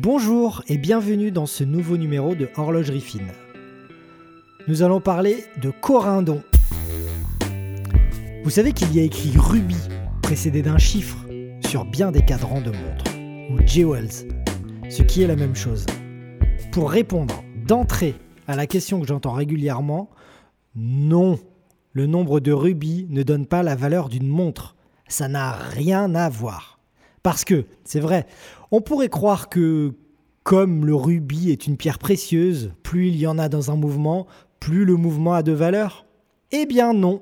Bonjour et bienvenue dans ce nouveau numéro de Horlogerie Fine. Nous allons parler de corindon. Vous savez qu'il y a écrit rubis précédé d'un chiffre sur bien des cadrans de montres, ou jewels, ce qui est la même chose. Pour répondre d'entrée à la question que j'entends régulièrement, non, le nombre de rubis ne donne pas la valeur d'une montre. Ça n'a rien à voir. Parce que, c'est vrai, on pourrait croire que comme le rubis est une pierre précieuse, plus il y en a dans un mouvement, plus le mouvement a de valeur. Eh bien non.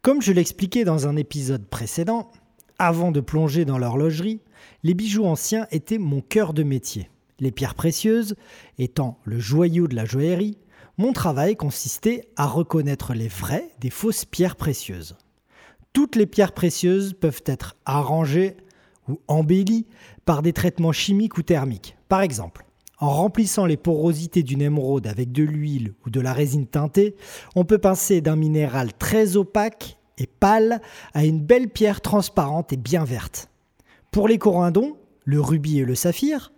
Comme je l'expliquais dans un épisode précédent, avant de plonger dans l'horlogerie, les bijoux anciens étaient mon cœur de métier. Les pierres précieuses étant le joyau de la joaillerie, mon travail consistait à reconnaître les vraies des fausses pierres précieuses. Toutes les pierres précieuses peuvent être arrangées ou embellies par des traitements chimiques ou thermiques. Par exemple, en remplissant les porosités d'une émeraude avec de l'huile ou de la résine teintée, on peut passer d'un minéral très opaque et pâle à une belle pierre transparente et bien verte. Pour les corindons, le rubis et le saphir,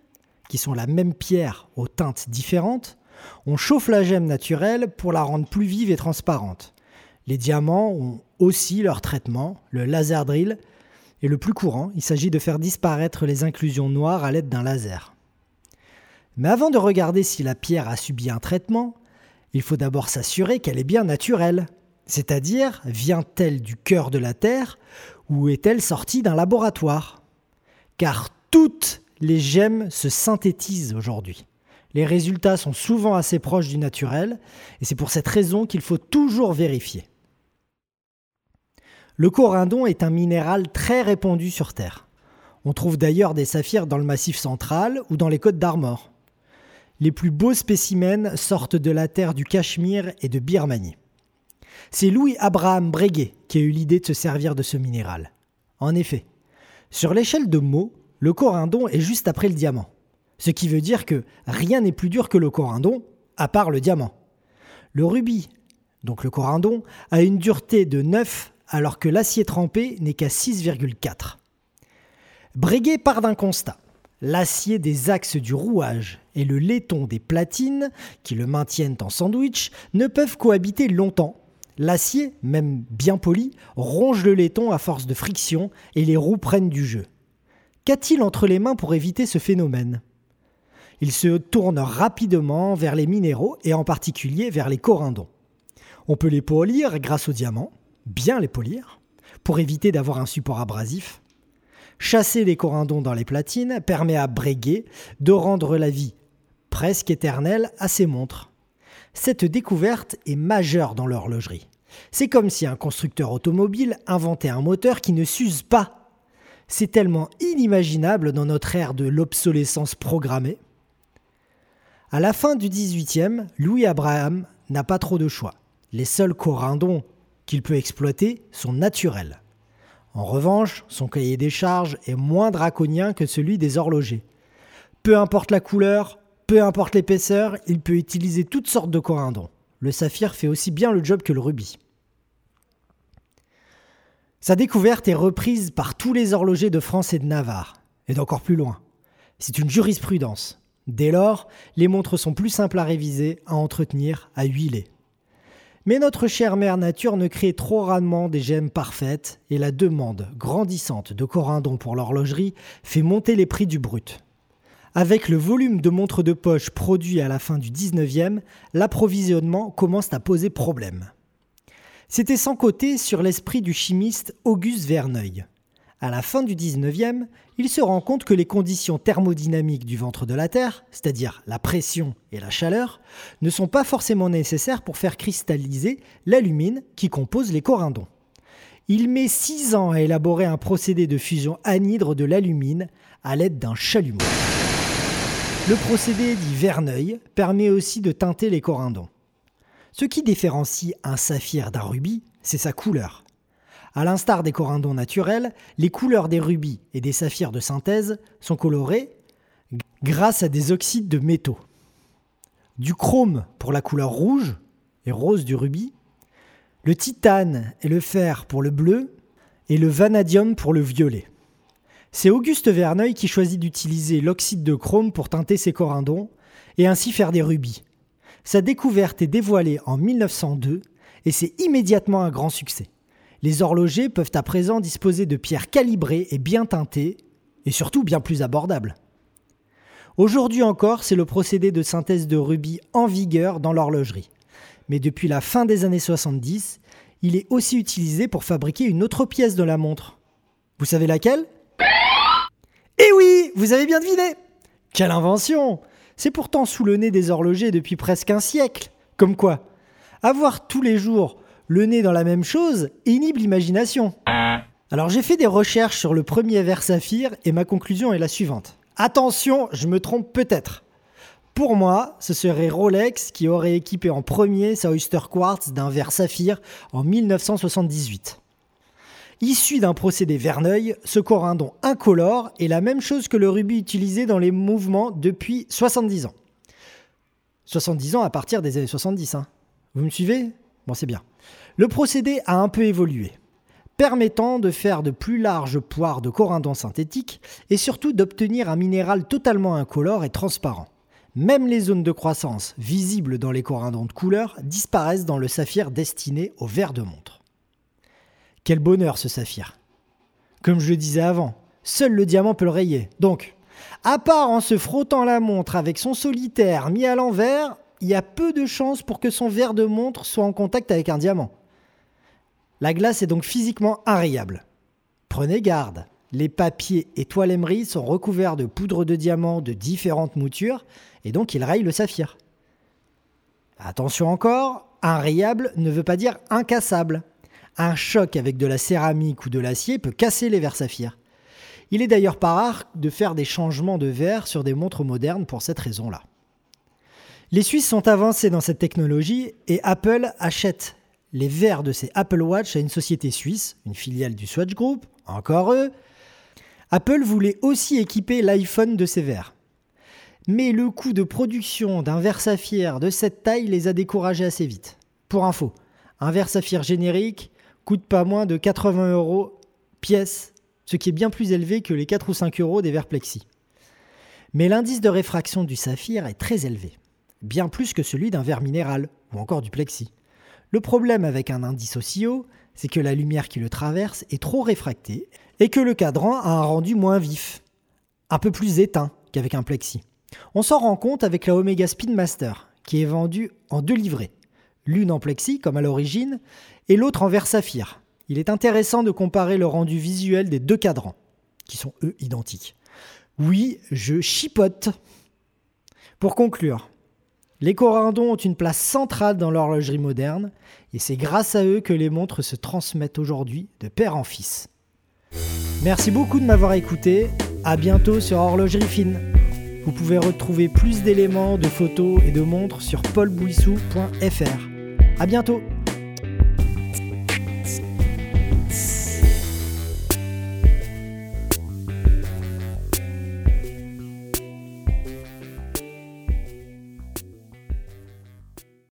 qui sont la même pierre aux teintes différentes, on chauffe la gemme naturelle pour la rendre plus vive et transparente. Les diamants ont aussi leur traitement, le laser drill, et le plus courant, il s'agit de faire disparaître les inclusions noires à l'aide d'un laser. Mais avant de regarder si la pierre a subi un traitement, il faut d'abord s'assurer qu'elle est bien naturelle, c'est-à-dire vient-elle du cœur de la Terre ou est-elle sortie d'un laboratoire? Car toutes les gemmes se synthétisent aujourd'hui. Les résultats sont souvent assez proches du naturel et c'est pour cette raison qu'il faut toujours vérifier. Le corindon est un minéral très répandu sur Terre. On trouve d'ailleurs des saphirs dans le massif central ou dans les côtes d'Armor. Les plus beaux spécimens sortent de la terre du Cachemire et de Birmanie. C'est Louis Abraham Breguet qui a eu l'idée de se servir de ce minéral. En effet, sur l'échelle de mots, le corindon est juste après le diamant. Ce qui veut dire que rien n'est plus dur que le corindon, à part le diamant. Le rubis, donc le corindon, a une dureté de 9 alors que l'acier trempé n'est qu'à 6,4. Breguet part d'un constat. L'acier des axes du rouage et le laiton des platines, qui le maintiennent en sandwich, ne peuvent cohabiter longtemps. L'acier, même bien poli, ronge le laiton à force de friction et les roues prennent du jeu. Qu'a-t-il entre les mains pour éviter ce phénomène? Il se tourne rapidement vers les minéraux et en particulier vers les corindons. On peut les polir grâce au diamant, bien les polir, pour éviter d'avoir un support abrasif. Chasser les corindons dans les platines permet à Breguet de rendre la vie presque éternelle à ses montres. Cette découverte est majeure dans l'horlogerie. C'est comme si un constructeur automobile inventait un moteur qui ne s'use pas. C'est tellement inimaginable dans notre ère de l'obsolescence programmée. À la fin du XVIIIe, Louis Abraham n'a pas trop de choix. Les seuls corindons qu'il peut exploiter sont naturels. En revanche, son cahier des charges est moins draconien que celui des horlogers. Peu importe la couleur, peu importe l'épaisseur, il peut utiliser toutes sortes de corindons. Le saphir fait aussi bien le job que le rubis. Sa découverte est reprise par tous les horlogers de France et de Navarre, et d'encore plus loin. C'est une jurisprudence. Dès lors, les montres sont plus simples à réviser, à entretenir, à huiler. Mais notre chère mère nature ne crée trop rarement des gemmes parfaites et la demande grandissante de corindons pour l'horlogerie fait monter les prix du brut. Avec le volume de montres de poche produit à la fin du 19e, l'approvisionnement commence à poser problème. C'était sans côté sur l'esprit du chimiste Auguste Verneuil. À la fin du 19e, il se rend compte que les conditions thermodynamiques du ventre de la Terre, c'est-à-dire la pression et la chaleur, ne sont pas forcément nécessaires pour faire cristalliser l'alumine qui compose les corindons. Il met 6 ans à élaborer un procédé de fusion anhydre de l'alumine à l'aide d'un chalumeau. Le procédé dit Verneuil permet aussi de teinter les corindons. Ce qui différencie un saphir d'un rubis, c'est sa couleur. À l'instar des corindons naturels, les couleurs des rubis et des saphirs de synthèse sont colorées grâce à des oxydes de métaux. Du chrome pour la couleur rouge et rose du rubis, le titane et le fer pour le bleu et le vanadium pour le violet. C'est Auguste Verneuil qui choisit d'utiliser l'oxyde de chrome pour teinter ses corindons et ainsi faire des rubis. Sa découverte est dévoilée en 1902 et c'est immédiatement un grand succès. Les horlogers peuvent à présent disposer de pierres calibrées et bien teintées, et surtout bien plus abordables. Aujourd'hui encore, c'est le procédé de synthèse de rubis en vigueur dans l'horlogerie. Mais depuis la fin des années 70, il est aussi utilisé pour fabriquer une autre pièce de la montre. Vous savez laquelle? Eh oui, vous avez bien deviné Quelle invention C'est pourtant sous le nez des horlogers depuis presque un siècle. Comme quoi Avoir tous les jours le nez dans la même chose inhibe l'imagination. Alors j'ai fait des recherches sur le premier verre saphir et ma conclusion est la suivante. Attention, je me trompe peut-être. Pour moi, ce serait Rolex qui aurait équipé en premier sa Oyster Quartz d'un verre saphir en 1978. Issu d'un procédé Verneuil, ce corindon incolore est la même chose que le rubis utilisé dans les mouvements depuis 70 ans. 70 ans à partir des années 70, hein. Vous me suivez? C'est bien. Le procédé a un peu évolué, permettant de faire de plus larges poires de corindon synthétique et surtout d'obtenir un minéral totalement incolore et transparent. Même les zones de croissance visibles dans les corindons de couleur disparaissent dans le saphir destiné au verre de montre. Quel bonheur ce saphir Comme je le disais avant, seul le diamant peut le rayer. Donc, à part en se frottant la montre avec son solitaire mis à l'envers, il y a peu de chances pour que son verre de montre soit en contact avec un diamant. La glace est donc physiquement inrayable. Prenez garde, les papiers et toiles émery sont recouverts de poudre de diamant de différentes moutures et donc ils rayent le saphir. Attention encore, inrayable ne veut pas dire incassable. Un choc avec de la céramique ou de l'acier peut casser les verres saphirs. Il est d'ailleurs pas rare de faire des changements de verre sur des montres modernes pour cette raison-là. Les Suisses sont avancés dans cette technologie et Apple achète les verres de ses Apple Watch à une société suisse, une filiale du Swatch Group, encore eux. Apple voulait aussi équiper l'iPhone de ses verres. Mais le coût de production d'un verre saphir de cette taille les a découragés assez vite. Pour info, un verre saphir générique coûte pas moins de 80 euros pièce, ce qui est bien plus élevé que les 4 ou 5 euros des verres plexi. Mais l'indice de réfraction du saphir est très élevé, bien plus que celui d'un verre minéral ou encore du plexi. Le problème avec un indice aussi haut, c'est que la lumière qui le traverse est trop réfractée et que le cadran a un rendu moins vif, un peu plus éteint qu'avec un plexi. On s'en rend compte avec la Omega Speedmaster, qui est vendue en deux livrets, l'une en plexi comme à l'origine et l'autre en verre saphir. Il est intéressant de comparer le rendu visuel des deux cadrans, qui sont eux identiques. Oui, je chipote. Pour conclure, les corindons ont une place centrale dans l'horlogerie moderne, et c'est grâce à eux que les montres se transmettent aujourd'hui de père en fils. Merci beaucoup de m'avoir écouté, à bientôt sur Horlogerie Fine. Vous pouvez retrouver plus d'éléments, de photos et de montres sur paulbouissou.fr. À bientôt